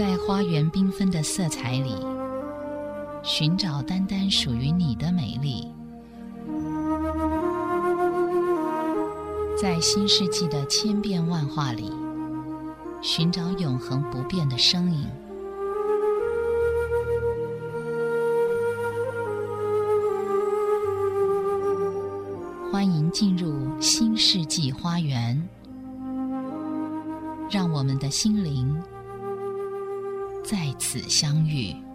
在花园缤纷的色彩里，寻找单单属于你的美丽；在新世纪的千变万化里，寻找永恒不变的声音。欢迎进入新世纪花园，让我们的心灵再次相遇。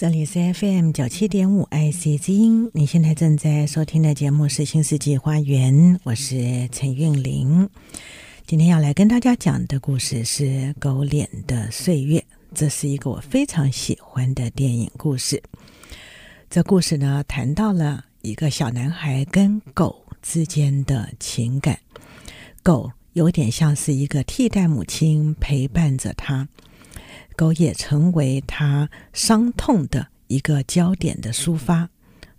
这里是 FM 九七点五 IC 之音，你现在正在收听的节目是《新世纪花园》，我是陈韵玲。今天要来跟大家讲的故事是《狗脸的岁月》，这是一个我非常喜欢的电影故事。这故事呢，谈到了一个小男孩跟狗之间的情感，狗有点像是一个替代母亲，陪伴着他。狗也成为他伤痛的一个焦点的抒发，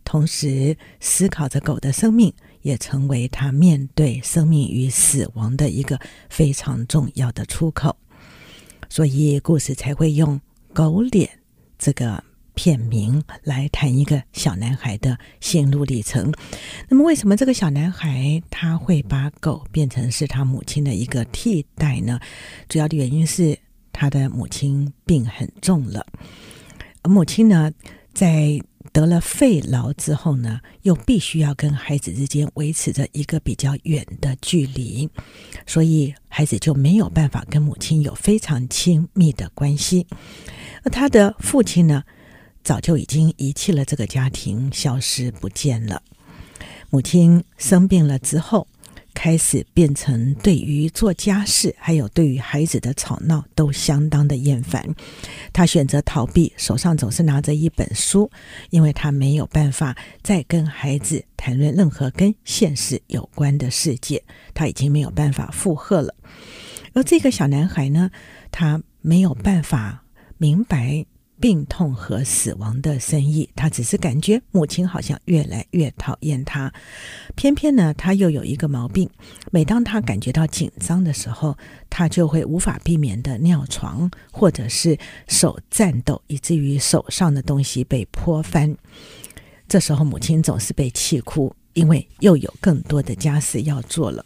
同时思考着狗的生命，也成为他面对生命与死亡的一个非常重要的出口。所以故事才会用“狗脸”这个片名来谈一个小男孩的心路历程。那么，为什么这个小男孩他会把狗变成是他母亲的一个替代呢？主要的原因是。他的母亲病很重了，母亲呢，在得了肺痨之后呢，又必须要跟孩子之间维持着一个比较远的距离，所以孩子就没有办法跟母亲有非常亲密的关系。而他的父亲呢，早就已经遗弃了这个家庭，消失不见了。母亲生病了之后，开始变成对于做家事，还有对于孩子的吵闹都相当的厌烦。他选择逃避，手上总是拿着一本书，因为他没有办法再跟孩子谈论任何跟现实有关的世界，他已经没有办法负荷了。而这个小男孩呢，他没有办法明白。病痛和死亡的深意，他只是感觉母亲好像越来越讨厌他。偏偏呢，他又有一个毛病，每当他感觉到紧张的时候，他就会无法避免的尿床，或者是手颤抖，以至于手上的东西被泼翻。这时候，母亲总是被气哭，因为又有更多的家事要做了。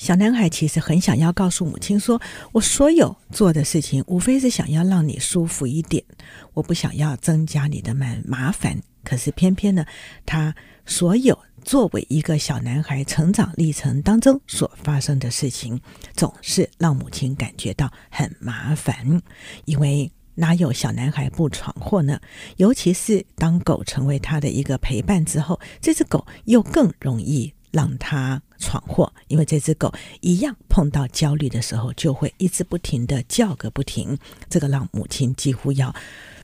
小男孩其实很想要告诉母亲说：“我所有做的事情，无非是想要让你舒服一点，我不想要增加你的麻麻烦。可是偏偏呢，他所有作为一个小男孩成长历程当中所发生的事情，总是让母亲感觉到很麻烦。因为哪有小男孩不闯祸呢？尤其是当狗成为他的一个陪伴之后，这只狗又更容易。”让他闯祸，因为这只狗一样碰到焦虑的时候，就会一直不停地叫个不停，这个让母亲几乎要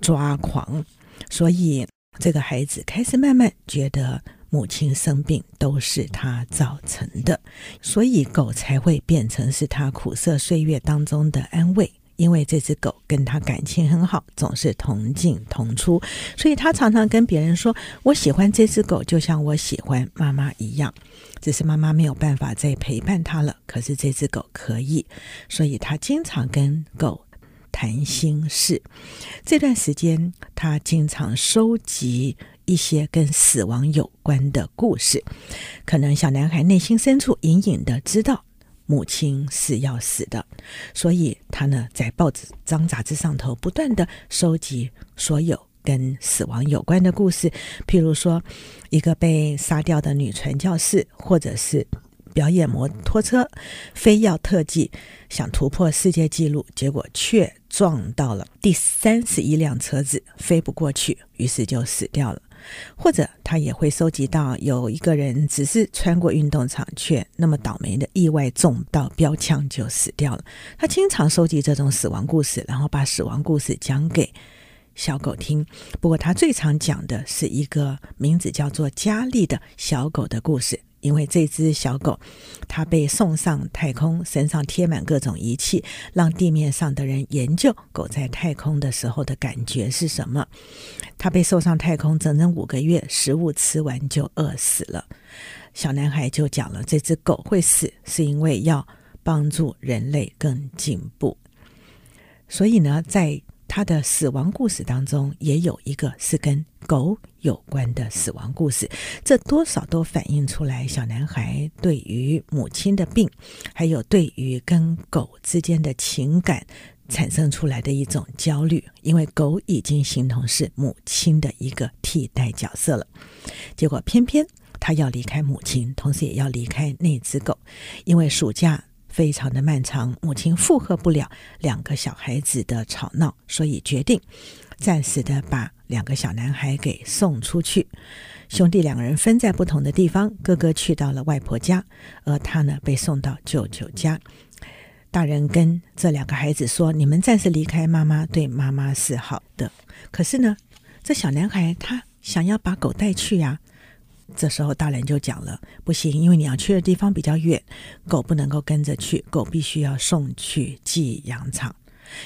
抓狂。所以，这个孩子开始慢慢觉得母亲生病都是他造成的，所以狗才会变成是他苦涩岁月当中的安慰。因为这只狗跟他感情很好，总是同进同出，所以他常常跟别人说：“我喜欢这只狗，就像我喜欢妈妈一样。”只是妈妈没有办法再陪伴他了，可是这只狗可以，所以他经常跟狗谈心事。这段时间，他经常收集一些跟死亡有关的故事，可能小男孩内心深处隐隐的知道。母亲是要死的，所以他呢，在报纸、张杂志上头不断地收集所有跟死亡有关的故事，譬如说，一个被杀掉的女传教士，或者是表演摩托车非要特技，想突破世界纪录，结果却撞到了第三十一辆车子，飞不过去，于是就死掉了。或者他也会收集到有一个人只是穿过运动场，却那么倒霉的意外中到标枪就死掉了。他经常收集这种死亡故事，然后把死亡故事讲给小狗听。不过他最常讲的是一个名字叫做佳丽的小狗的故事。因为这只小狗，它被送上太空，身上贴满各种仪器，让地面上的人研究狗在太空的时候的感觉是什么。它被送上太空整整五个月，食物吃完就饿死了。小男孩就讲了，这只狗会死，是因为要帮助人类更进步。所以呢，在他的死亡故事当中，也有一个是跟狗有关的死亡故事，这多少都反映出来小男孩对于母亲的病，还有对于跟狗之间的情感产生出来的一种焦虑，因为狗已经形同是母亲的一个替代角色了。结果偏偏他要离开母亲，同时也要离开那只狗，因为暑假。非常的漫长，母亲负荷不了两个小孩子的吵闹，所以决定暂时的把两个小男孩给送出去。兄弟两个人分在不同的地方，哥哥去到了外婆家，而他呢被送到舅舅家。大人跟这两个孩子说：“你们暂时离开妈妈，对妈妈是好的。”可是呢，这小男孩他想要把狗带去呀。这时候大人就讲了，不行，因为你要去的地方比较远，狗不能够跟着去，狗必须要送去寄养场。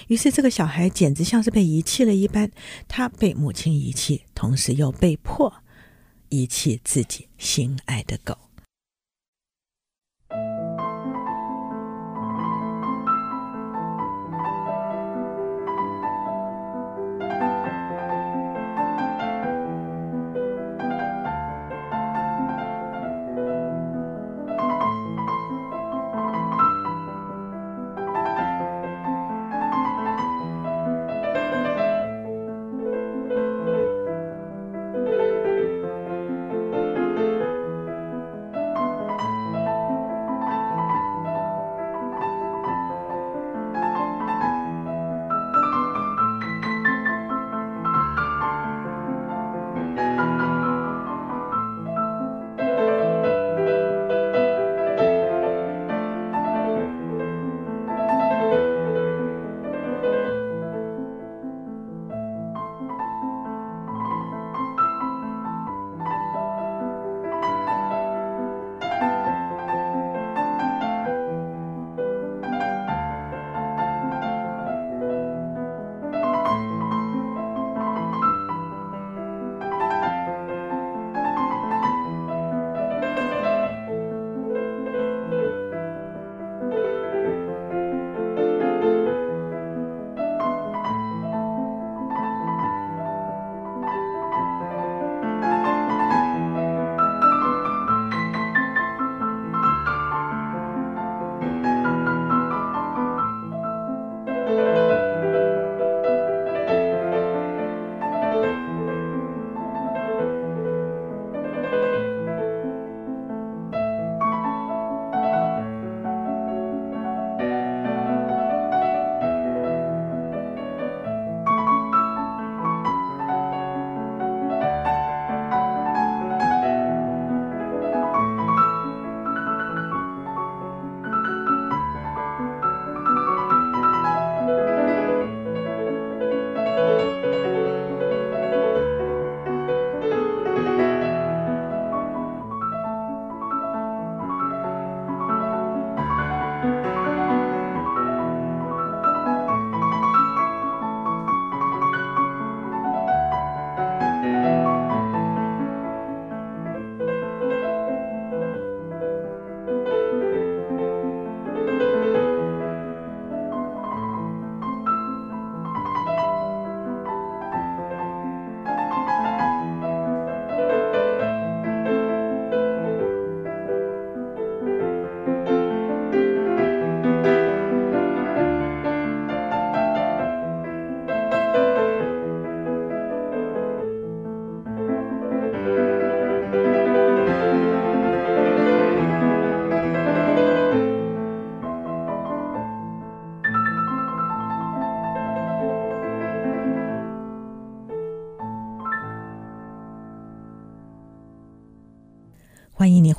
于是这个小孩简直像是被遗弃了一般，他被母亲遗弃，同时又被迫遗弃自己心爱的狗。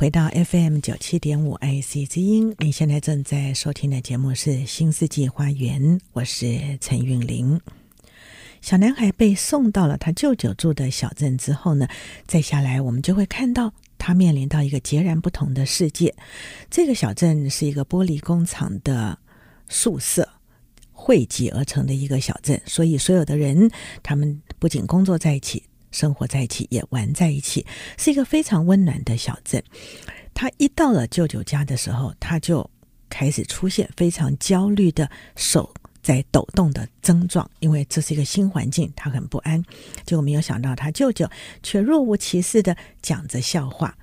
回到 FM 九七点五 IC 之音。你现在正在收听的节目是《新世纪花园》，我是陈韵玲。小男孩被送到了他舅舅住的小镇之后呢，再下来我们就会看到他面临到一个截然不同的世界。这个小镇是一个玻璃工厂的宿舍汇集而成的一个小镇，所以所有的人他们不仅工作在一起。生活在一起，也玩在一起，是一个非常温暖的小镇。他一到了舅舅家的时候，他就开始出现非常焦虑的手在抖动的症状，因为这是一个新环境，他很不安。结果没有想到，他舅舅却若无其事的讲着笑话。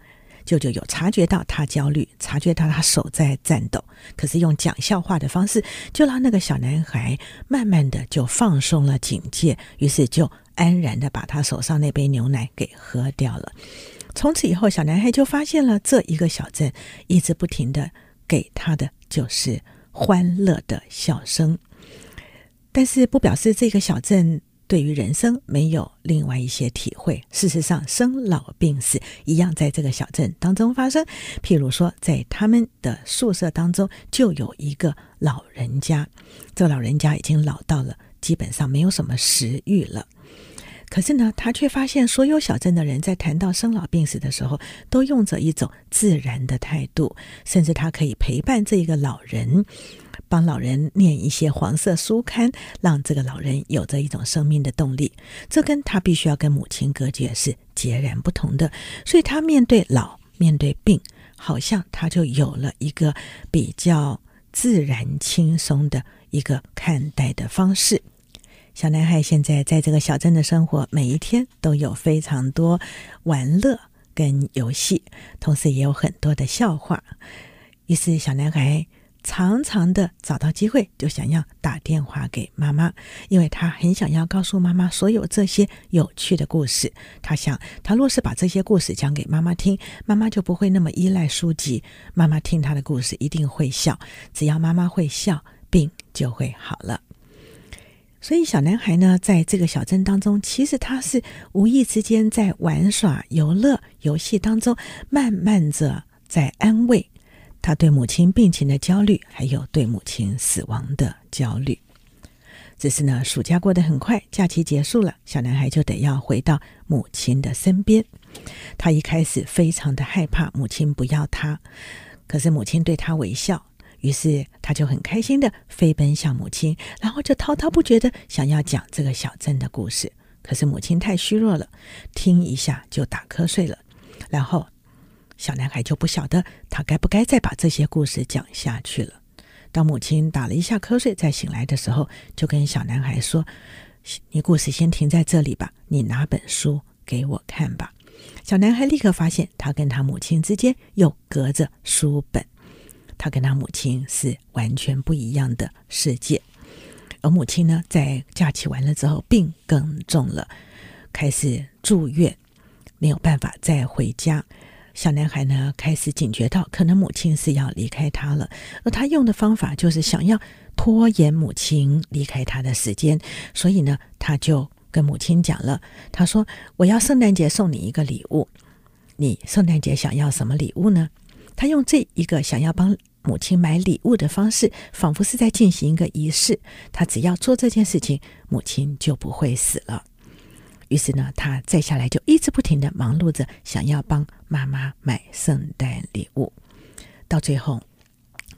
舅舅有察觉到他焦虑，察觉到他手在颤抖，可是用讲笑话的方式，就让那个小男孩慢慢的就放松了警戒，于是就安然的把他手上那杯牛奶给喝掉了。从此以后，小男孩就发现了这一个小镇一直不停的给他的就是欢乐的笑声，但是不表示这个小镇。对于人生没有另外一些体会。事实上，生老病死一样在这个小镇当中发生。譬如说，在他们的宿舍当中就有一个老人家，这老人家已经老到了基本上没有什么食欲了。可是呢，他却发现所有小镇的人在谈到生老病死的时候，都用着一种自然的态度，甚至他可以陪伴这一个老人。帮老人念一些黄色书刊，让这个老人有着一种生命的动力。这跟他必须要跟母亲隔绝是截然不同的。所以他面对老，面对病，好像他就有了一个比较自然轻松的一个看待的方式。小男孩现在在这个小镇的生活，每一天都有非常多玩乐跟游戏，同时也有很多的笑话。于是小男孩。常常的找到机会，就想要打电话给妈妈，因为他很想要告诉妈妈所有这些有趣的故事。他想，他若是把这些故事讲给妈妈听，妈妈就不会那么依赖书籍。妈妈听他的故事一定会笑，只要妈妈会笑，病就会好了。所以，小男孩呢，在这个小镇当中，其实他是无意之间在玩耍、游乐、游戏当中，慢慢着在安慰。他对母亲病情的焦虑，还有对母亲死亡的焦虑。只是呢，暑假过得很快，假期结束了，小男孩就得要回到母亲的身边。他一开始非常的害怕母亲不要他，可是母亲对他微笑，于是他就很开心的飞奔向母亲，然后就滔滔不绝的想要讲这个小镇的故事。可是母亲太虚弱了，听一下就打瞌睡了，然后。小男孩就不晓得他该不该再把这些故事讲下去了。当母亲打了一下瞌睡，再醒来的时候，就跟小男孩说：“你故事先停在这里吧，你拿本书给我看吧。”小男孩立刻发现，他跟他母亲之间又隔着书本，他跟他母亲是完全不一样的世界。而母亲呢，在假期完了之后，病更重了，开始住院，没有办法再回家。小男孩呢，开始警觉到，可能母亲是要离开他了，而他用的方法就是想要拖延母亲离开他的时间，所以呢，他就跟母亲讲了，他说：“我要圣诞节送你一个礼物，你圣诞节想要什么礼物呢？”他用这一个想要帮母亲买礼物的方式，仿佛是在进行一个仪式，他只要做这件事情，母亲就不会死了。于是呢，他再下来就一直不停地忙碌着，想要帮妈妈买圣诞礼物。到最后，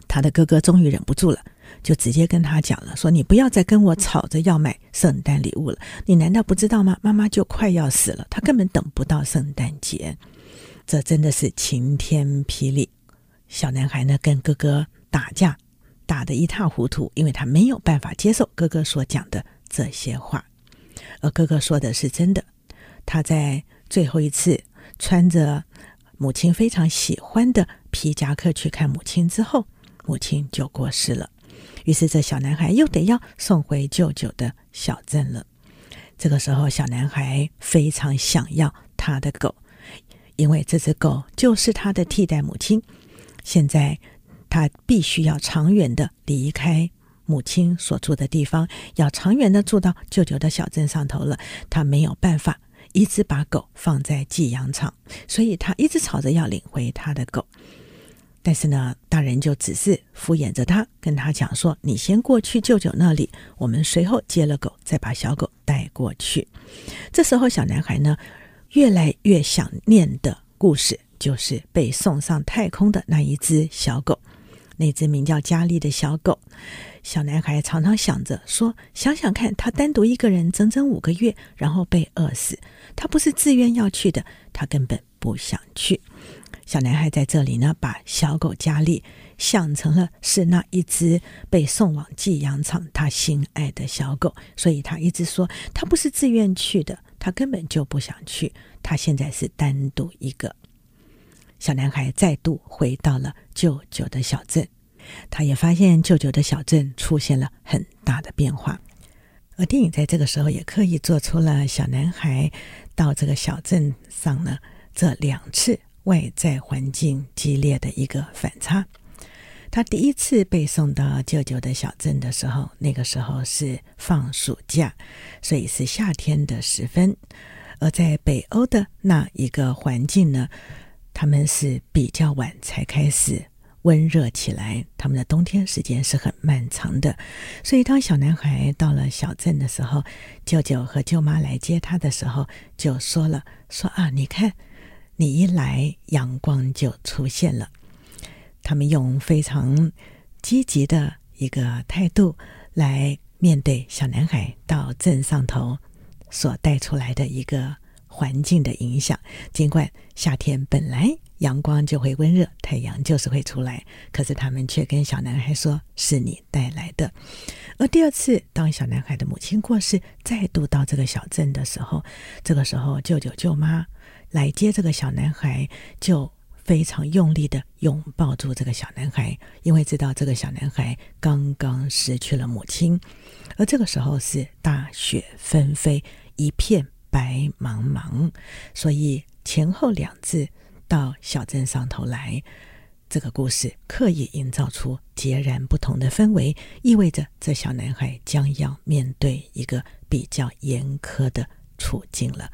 他的哥哥终于忍不住了，就直接跟他讲了：“说你不要再跟我吵着要买圣诞礼物了。你难道不知道吗？妈妈就快要死了，她根本等不到圣诞节。”这真的是晴天霹雳！小男孩呢，跟哥哥打架，打得一塌糊涂，因为他没有办法接受哥哥所讲的这些话。而哥哥说的是真的，他在最后一次穿着母亲非常喜欢的皮夹克去看母亲之后，母亲就过世了。于是这小男孩又得要送回舅舅的小镇了。这个时候，小男孩非常想要他的狗，因为这只狗就是他的替代母亲。现在他必须要长远的离开。母亲所住的地方要长远的住到舅舅的小镇上头了，他没有办法一直把狗放在寄养场，所以他一直吵着要领回他的狗。但是呢，大人就只是敷衍着他，跟他讲说：“你先过去舅舅那里，我们随后接了狗，再把小狗带过去。”这时候，小男孩呢，越来越想念的故事，就是被送上太空的那一只小狗，那只名叫佳丽的小狗。小男孩常常想着说：“想想看，他单独一个人整整五个月，然后被饿死，他不是自愿要去的，他根本不想去。”小男孩在这里呢，把小狗佳丽想成了是那一只被送往寄养场他心爱的小狗，所以他一直说他不是自愿去的，他根本就不想去。他现在是单独一个。小男孩再度回到了舅舅的小镇，他也发现舅舅的小镇出现了很大的变化，而电影在这个时候也刻意做出了小男孩到这个小镇上呢这两次。外在环境激烈的一个反差。他第一次被送到舅舅的小镇的时候，那个时候是放暑假，所以是夏天的时分。而在北欧的那一个环境呢，他们是比较晚才开始温热起来，他们的冬天时间是很漫长的。所以当小男孩到了小镇的时候，舅舅和舅妈来接他的时候，就说了：“说啊，你看。”你一来，阳光就出现了。他们用非常积极的一个态度来面对小男孩到镇上头所带出来的一个环境的影响。尽管夏天本来阳光就会温热，太阳就是会出来，可是他们却跟小男孩说：“是你带来的。”而第二次，当小男孩的母亲过世，再度到这个小镇的时候，这个时候舅舅舅妈。来接这个小男孩，就非常用力的拥抱住这个小男孩，因为知道这个小男孩刚刚失去了母亲，而这个时候是大雪纷飞，一片白茫茫，所以前后两次到小镇上头来，这个故事刻意营造出截然不同的氛围，意味着这小男孩将要面对一个比较严苛的处境了。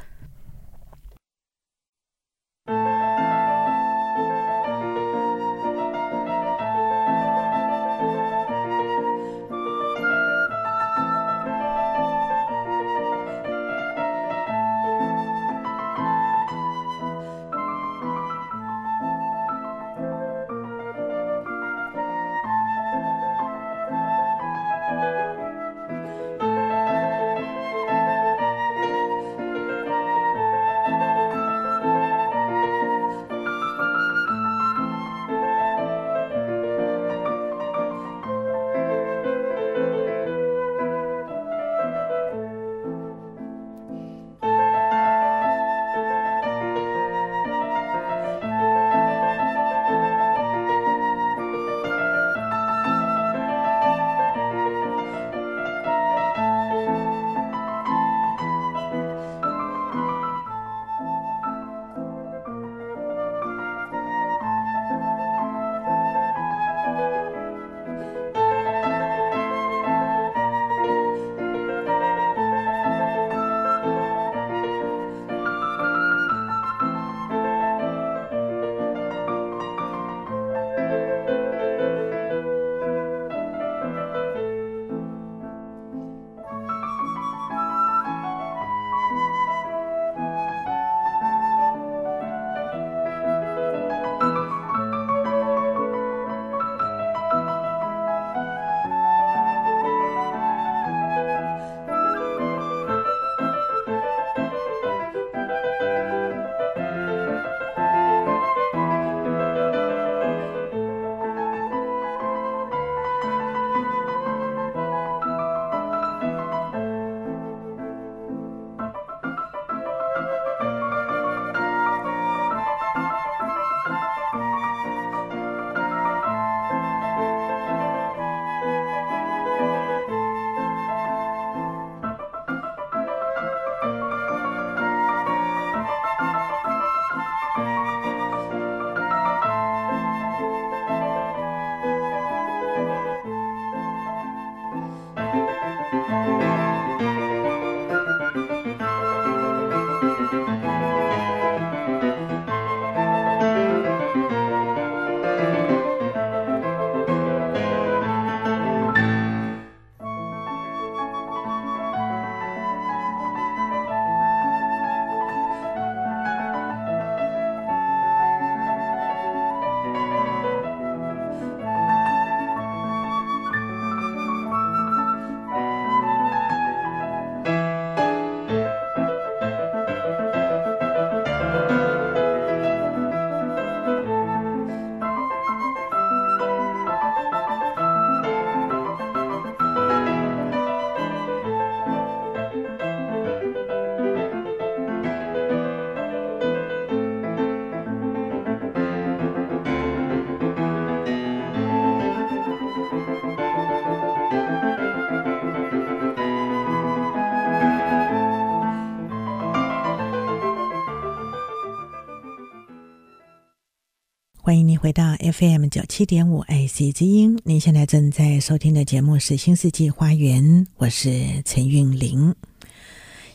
欢迎您回到 FM 九七点五 IC 之音。您现在正在收听的节目是《新世纪花园》，我是陈韵玲。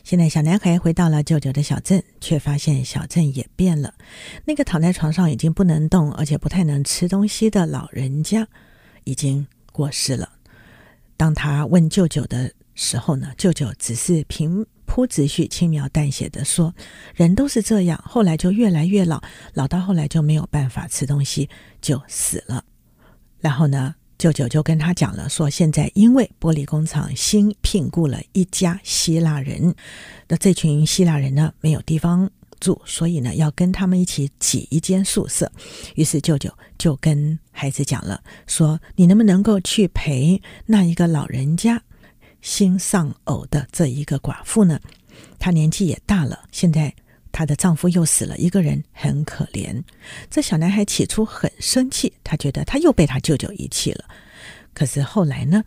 现在，小男孩回到了舅舅的小镇，却发现小镇也变了。那个躺在床上已经不能动，而且不太能吃东西的老人家，已经过世了。当他问舅舅的时候呢，舅舅只是平铺子旭、轻描淡写的说：“人都是这样，后来就越来越老，老到后来就没有办法吃东西，就死了。”然后呢，舅舅就跟他讲了，说：“现在因为玻璃工厂新聘雇了一家希腊人，那这群希腊人呢，没有地方住，所以呢，要跟他们一起挤一间宿舍。于是舅舅就跟孩子讲了，说：‘你能不能够去陪那一个老人家？’”新丧偶的这一个寡妇呢，她年纪也大了，现在她的丈夫又死了一个人，很可怜。这小男孩起初很生气，他觉得他又被他舅舅遗弃了。可是后来呢，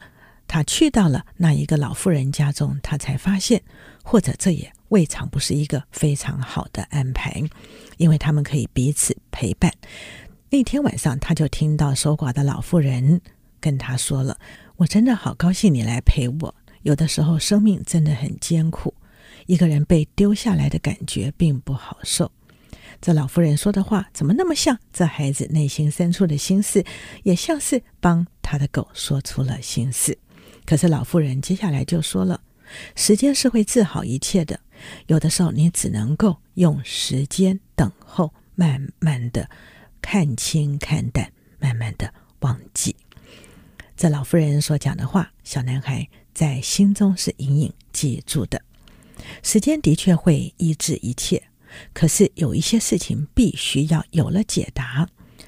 他去到了那一个老妇人家中，他才发现，或者这也未尝不是一个非常好的安排，因为他们可以彼此陪伴。那天晚上，他就听到守寡的老妇人跟他说了：“我真的好高兴你来陪我。”有的时候，生命真的很艰苦，一个人被丢下来的感觉并不好受。这老妇人说的话，怎么那么像这孩子内心深处的心事，也像是帮他的狗说出了心事。可是老妇人接下来就说了：“时间是会治好一切的，有的时候你只能够用时间等候，慢慢的看清看淡，慢慢的忘记。”这老妇人所讲的话，小男孩。在心中是隐隐记住的。时间的确会医治一切，可是有一些事情必须要有了解答，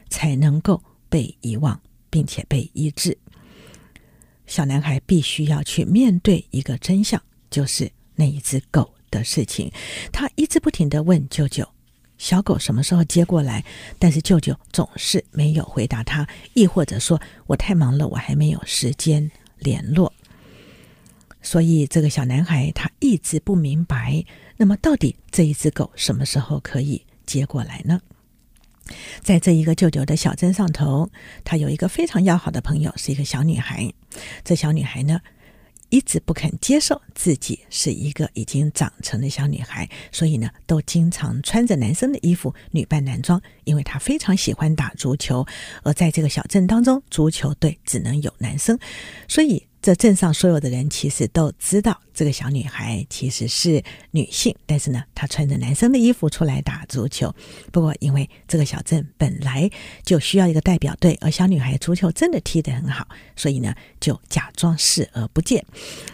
才能够被遗忘，并且被医治。小男孩必须要去面对一个真相，就是那一只狗的事情。他一直不停地问舅舅：“小狗什么时候接过来？”但是舅舅总是没有回答他，亦或者说：“我太忙了，我还没有时间联络。”所以，这个小男孩他一直不明白，那么到底这一只狗什么时候可以接过来呢？在这一个舅舅的小镇上头，他有一个非常要好的朋友，是一个小女孩。这小女孩呢，一直不肯接受自己是一个已经长成的小女孩，所以呢，都经常穿着男生的衣服，女扮男装，因为她非常喜欢打足球。而在这个小镇当中，足球队只能有男生，所以。这镇上所有的人其实都知道，这个小女孩其实是女性，但是呢，她穿着男生的衣服出来打足球。不过，因为这个小镇本来就需要一个代表队，而小女孩足球真的踢得很好，所以呢，就假装视而不见。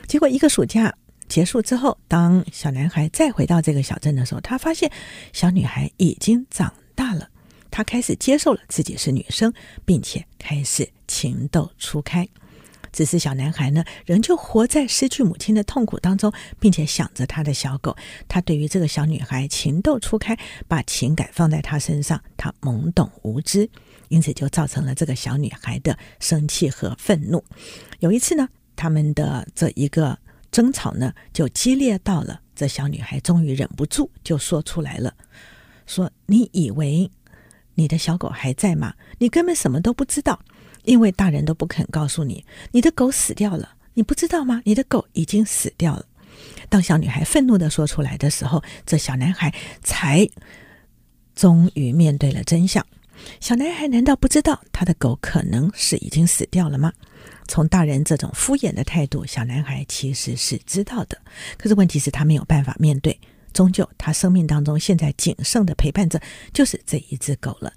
结果，一个暑假结束之后，当小男孩再回到这个小镇的时候，他发现小女孩已经长大了，她开始接受了自己是女生，并且开始情窦初开。只是小男孩呢，仍旧活在失去母亲的痛苦当中，并且想着他的小狗。他对于这个小女孩情窦初开，把情感放在她身上，他懵懂无知，因此就造成了这个小女孩的生气和愤怒。有一次呢，他们的这一个争吵呢，就激烈到了，这小女孩终于忍不住就说出来了：“说你以为你的小狗还在吗？你根本什么都不知道。”因为大人都不肯告诉你，你的狗死掉了，你不知道吗？你的狗已经死掉了。当小女孩愤怒地说出来的时候，这小男孩才终于面对了真相。小男孩难道不知道他的狗可能是已经死掉了吗？从大人这种敷衍的态度，小男孩其实是知道的。可是问题是，他没有办法面对。终究，他生命当中现在仅剩的陪伴者就是这一只狗了。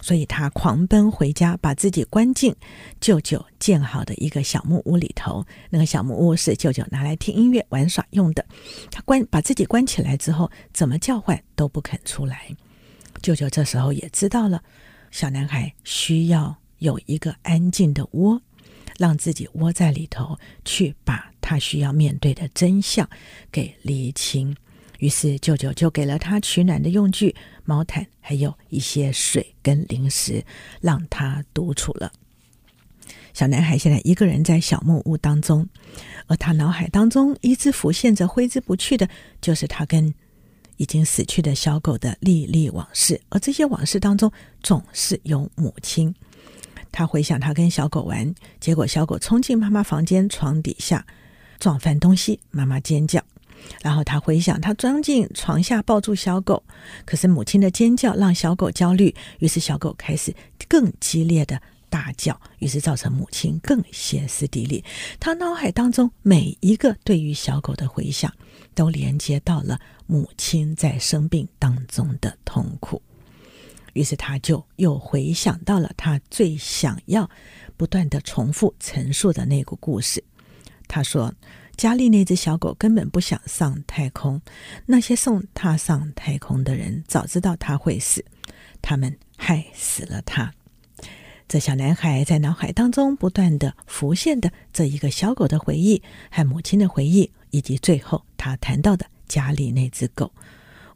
所以他狂奔回家，把自己关进舅舅建好的一个小木屋里头。那个小木屋是舅舅拿来听音乐、玩耍用的。他关把自己关起来之后，怎么叫唤都不肯出来。舅舅这时候也知道了，小男孩需要有一个安静的窝，让自己窝在里头，去把他需要面对的真相给厘清。于是舅舅就给了他取暖的用具、毛毯，还有一些水跟零食，让他独处了。小男孩现在一个人在小木屋当中，而他脑海当中一直浮现着挥之不去的，就是他跟已经死去的小狗的历历往事，而这些往事当中总是有母亲。他回想他跟小狗玩，结果小狗冲进妈妈房间床底下撞翻东西，妈妈尖叫。然后他回想他钻进床下抱住小狗，可是母亲的尖叫让小狗焦虑，于是小狗开始更激烈的大叫，于是造成母亲更歇斯底里。他脑海当中每一个对于小狗的回想，都连接到了母亲在生病当中的痛苦。于是他就又回想到了他最想要不断地重复陈述的那个故事。他说：“佳丽那只小狗根本不想上太空，那些送它上太空的人早知道它会死，他们害死了他。”这小男孩在脑海当中不断地浮现的这一个小狗的回忆和母亲的回忆，以及最后他谈到的家里那只狗，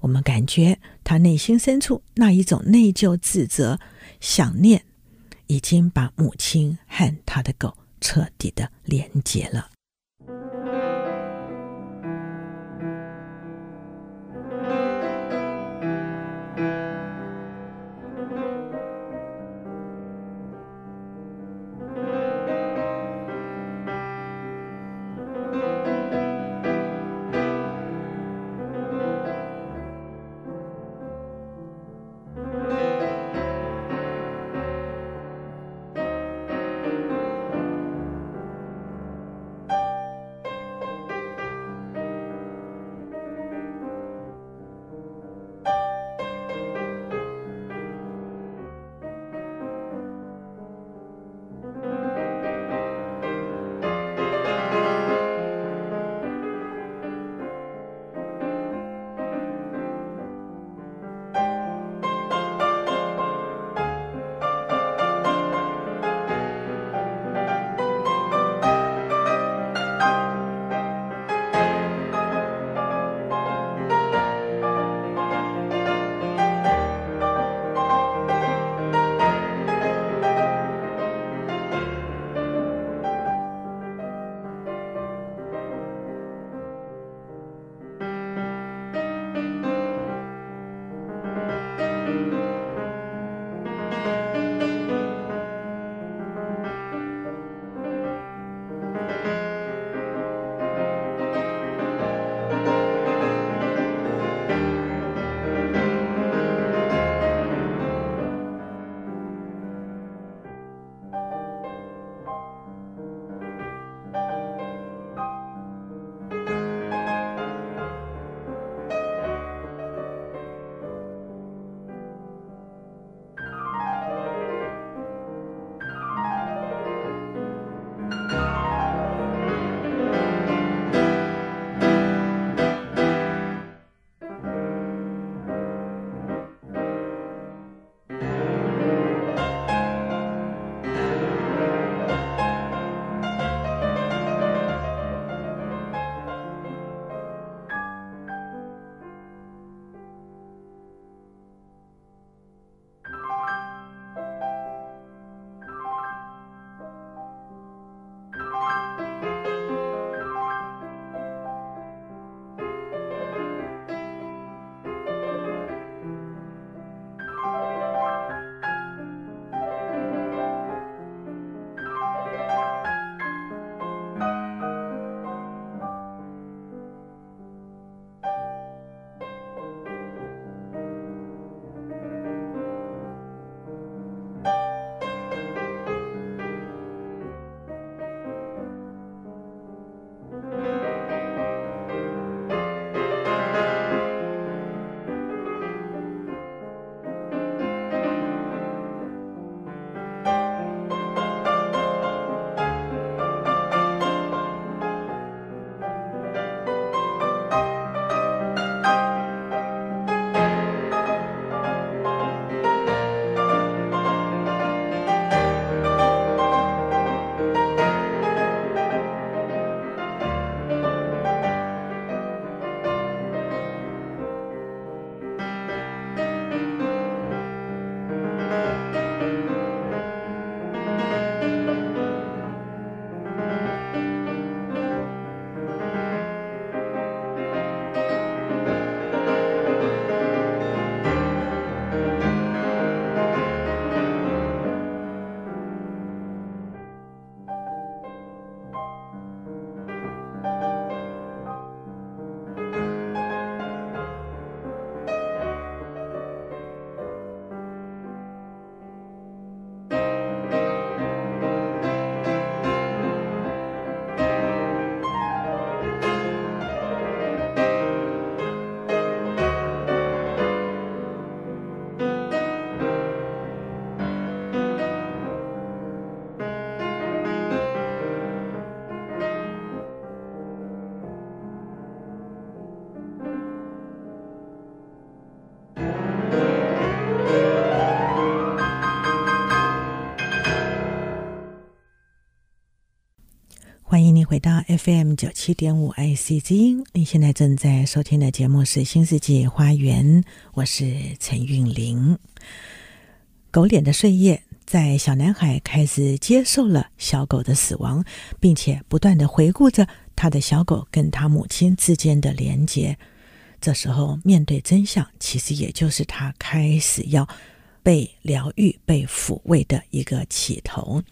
我们感觉他内心深处那一种内疚、自责、想念，已经把母亲和他的狗彻底的连接了。FM 九七点五 IC 之音。你现在正在收听的节目是《新世纪花园》，我是陈韵玲。狗脸的岁月，在小男孩开始接受了小狗的死亡，并且不断地回顾着他的小狗跟他母亲之间的连结。这时候，面对真相，其实也就是他开始要被疗愈、被抚慰的一个起头。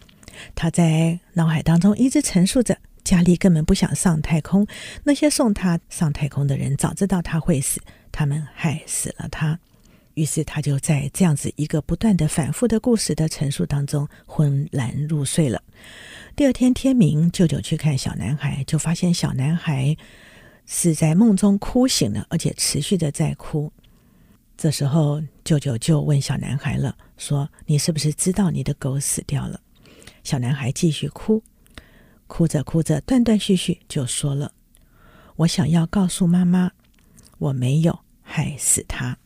他在脑海当中一直陈述着：佳丽根本不想上太空，那些送他上太空的人早知道他会死，他们害死了他。于是他就在这样子一个不断的反复的故事的陈述当中昏然入睡了。第二天天明，舅舅去看小男孩，就发现小男孩是在梦中哭醒了，而且持续的在哭。这时候舅舅就问小男孩了，说：“你是不是知道你的狗死掉了？”小男孩继续哭，哭着哭着断断续续就说了：“我想要告诉妈妈，我没有害死他。”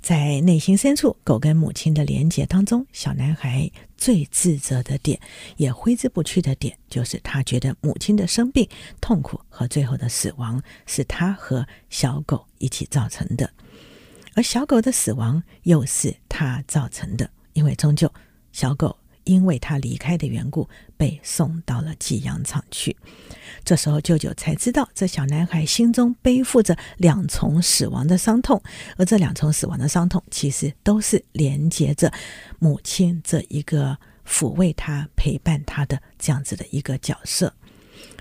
在内心深处，狗跟母亲的连结当中，小男孩最自责的点，也挥之不去的点，就是他觉得母亲的生病、痛苦和最后的死亡是他和小狗一起造成的，而小狗的死亡又是他造成的，因为终究小狗。因为他离开的缘故，被送到了寄养场去。这时候，舅舅才知道，这小男孩心中背负着两重死亡的伤痛，而这两重死亡的伤痛，其实都是连接着母亲这一个抚慰他、陪伴他的这样子的一个角色。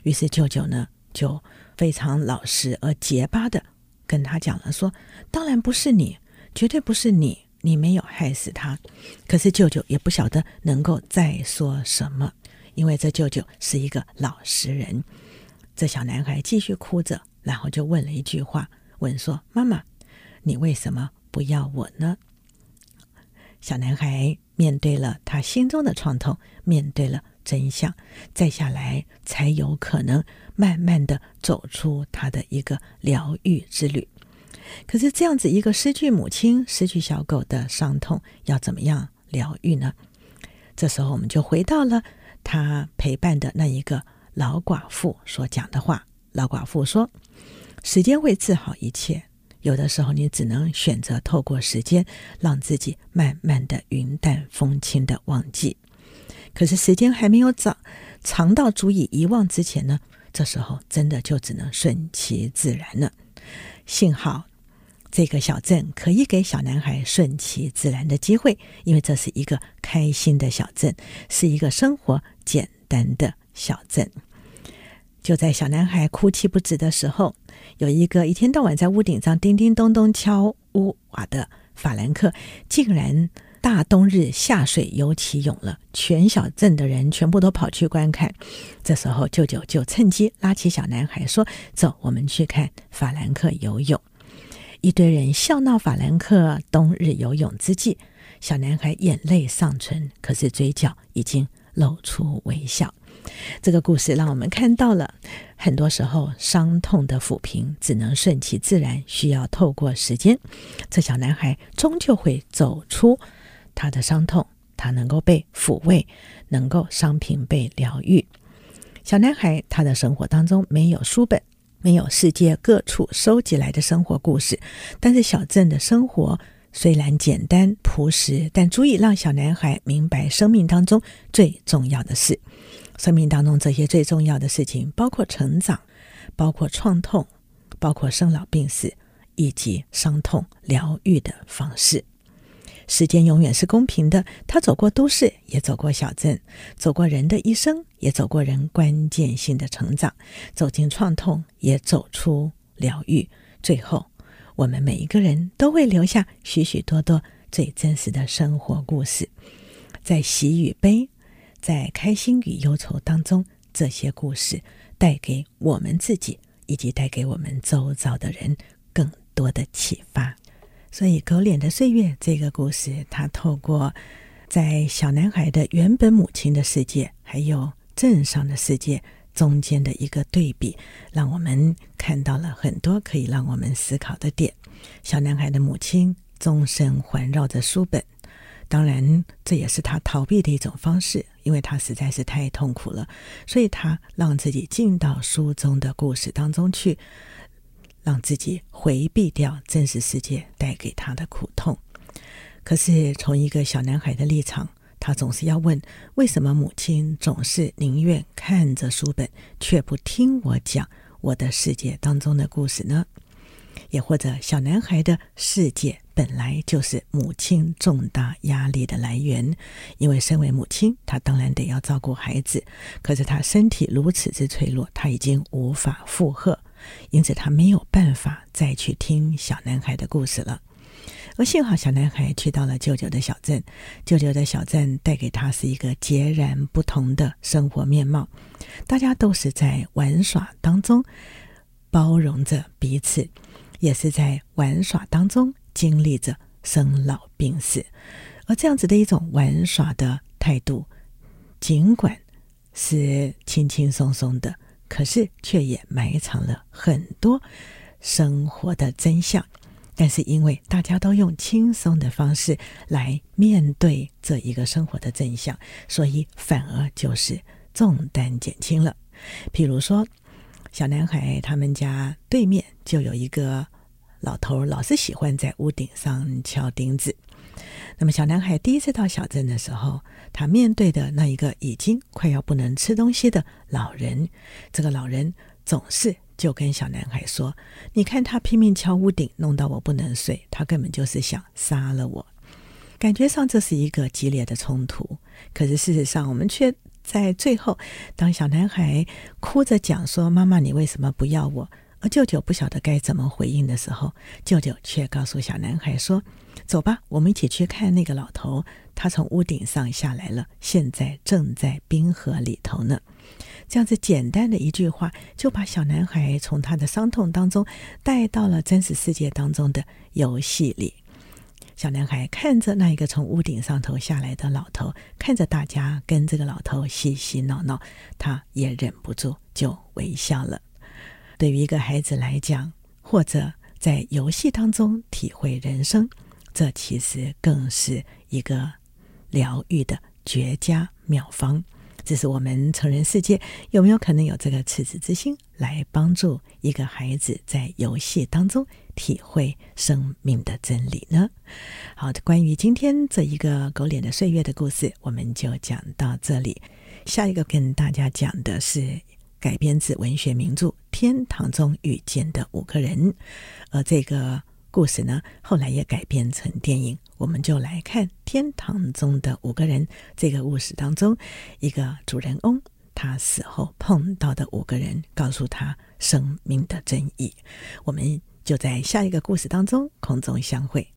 于是，舅舅呢，就非常老实而结巴的跟他讲了，说：“当然不是你，绝对不是你。”你没有害死他，可是舅舅也不晓得能够再说什么，因为这舅舅是一个老实人。这小男孩继续哭着，然后就问了一句话，问说：“妈妈，你为什么不要我呢？”小男孩面对了他心中的创痛，面对了真相，再下来才有可能慢慢的走出他的一个疗愈之旅。可是这样子一个失去母亲、失去小狗的伤痛，要怎么样疗愈呢？这时候我们就回到了他陪伴的那一个老寡妇所讲的话。老寡妇说：“时间会治好一切，有的时候你只能选择透过时间，让自己慢慢的云淡风轻的忘记。可是时间还没有长长到足以遗忘之前呢，这时候真的就只能顺其自然了。幸好。”这个小镇可以给小男孩顺其自然的机会，因为这是一个开心的小镇，是一个生活简单的小镇。就在小男孩哭泣不止的时候，有一个一天到晚在屋顶上叮叮咚咚敲屋瓦的法兰克，竟然大冬日下水游奇泳了，全小镇的人全部都跑去观看。这时候，舅舅就趁机拉起小男孩说：“走，我们去看法兰克游泳。”一堆人笑闹法兰克冬日游泳之际，小男孩眼泪尚存，可是嘴角已经露出微笑。这个故事让我们看到了，很多时候伤痛的抚平只能顺其自然，需要透过时间。这小男孩终究会走出他的伤痛，他能够被抚慰，能够伤平被疗愈。小男孩他的生活当中没有书本。没有世界各处收集来的生活故事，但是小镇的生活虽然简单朴实，但足以让小男孩明白生命当中最重要的事。生命当中这些最重要的事情，包括成长，包括创痛，包括生老病死，以及伤痛疗愈的方式。时间永远是公平的，他走过都市，也走过小镇，走过人的一生，也走过人关键性的成长，走进创痛，也走出疗愈。最后，我们每一个人都会留下许许多多最真实的生活故事，在喜与悲，在开心与忧愁当中，这些故事带给我们自己以及带给我们周遭的人更多的启发。所以，《狗脸的岁月》这个故事，它透过在小男孩的原本母亲的世界，还有镇上的世界中间的一个对比，让我们看到了很多可以让我们思考的点。小男孩的母亲终身环绕着书本，当然这也是他逃避的一种方式，因为他实在是太痛苦了，所以他让自己进到书中的故事当中去，让自己回避掉真实世界带给他的苦痛。可是从一个小男孩的立场，他总是要问：为什么母亲总是宁愿看着书本，却不听我讲我的世界当中的故事呢？也或者，小男孩的世界本来就是母亲重大压力的来源，因为身为母亲，她当然得要照顾孩子。可是她身体如此之脆弱，她已经无法负荷，因此他没有办法再去听小男孩的故事了。而幸好，小男孩去到了舅舅的小镇，舅舅的小镇带给他是一个截然不同的生活面貌。大家都是在玩耍当中包容着彼此。也是在玩耍当中经历着生老病死，而这样子的一种玩耍的态度，尽管是轻轻松松的，可是却也埋藏了很多生活的真相。但是因为大家都用轻松的方式来面对这一个生活的真相，所以反而就是重担减轻了。譬如说。小男孩他们家对面就有一个老头，老是喜欢在屋顶上敲钉子。那么，小男孩第一次到小镇的时候，他面对的那一个已经快要不能吃东西的老人，这个老人总是就跟小男孩说：“你看他拼命敲屋顶，弄到我不能睡，他根本就是想杀了我。”感觉上这是一个激烈的冲突，可是事实上我们却。在最后，当小男孩哭着讲说：“妈妈，你为什么不要我？”而舅舅不晓得该怎么回应的时候，舅舅却告诉小男孩说：“走吧，我们一起去看那个老头，他从屋顶上下来了，现在正在冰河里头呢。”这样子简单的一句话，就把小男孩从他的伤痛当中带到了真实世界当中的游戏里。小男孩看着那一个从屋顶上头下来的老头，看着大家跟这个老头嬉嬉闹闹，他也忍不住就微笑了。对于一个孩子来讲，或者在游戏当中体会人生，这其实更是一个疗愈的绝佳妙方。只是我们成人世界有没有可能有这个赤子之心，来帮助一个孩子在游戏当中体会生命的真理呢？好的，关于今天这一个狗脸的岁月的故事，我们就讲到这里。下一个跟大家讲的是改编自文学名著《天堂中遇见的五个人》，而这个。故事呢，后来也改编成电影，我们就来看《天堂中的五个人》这个故事当中，一个主人翁他死后碰到的五个人，告诉他生命的真义。我们就在下一个故事当中空中相会。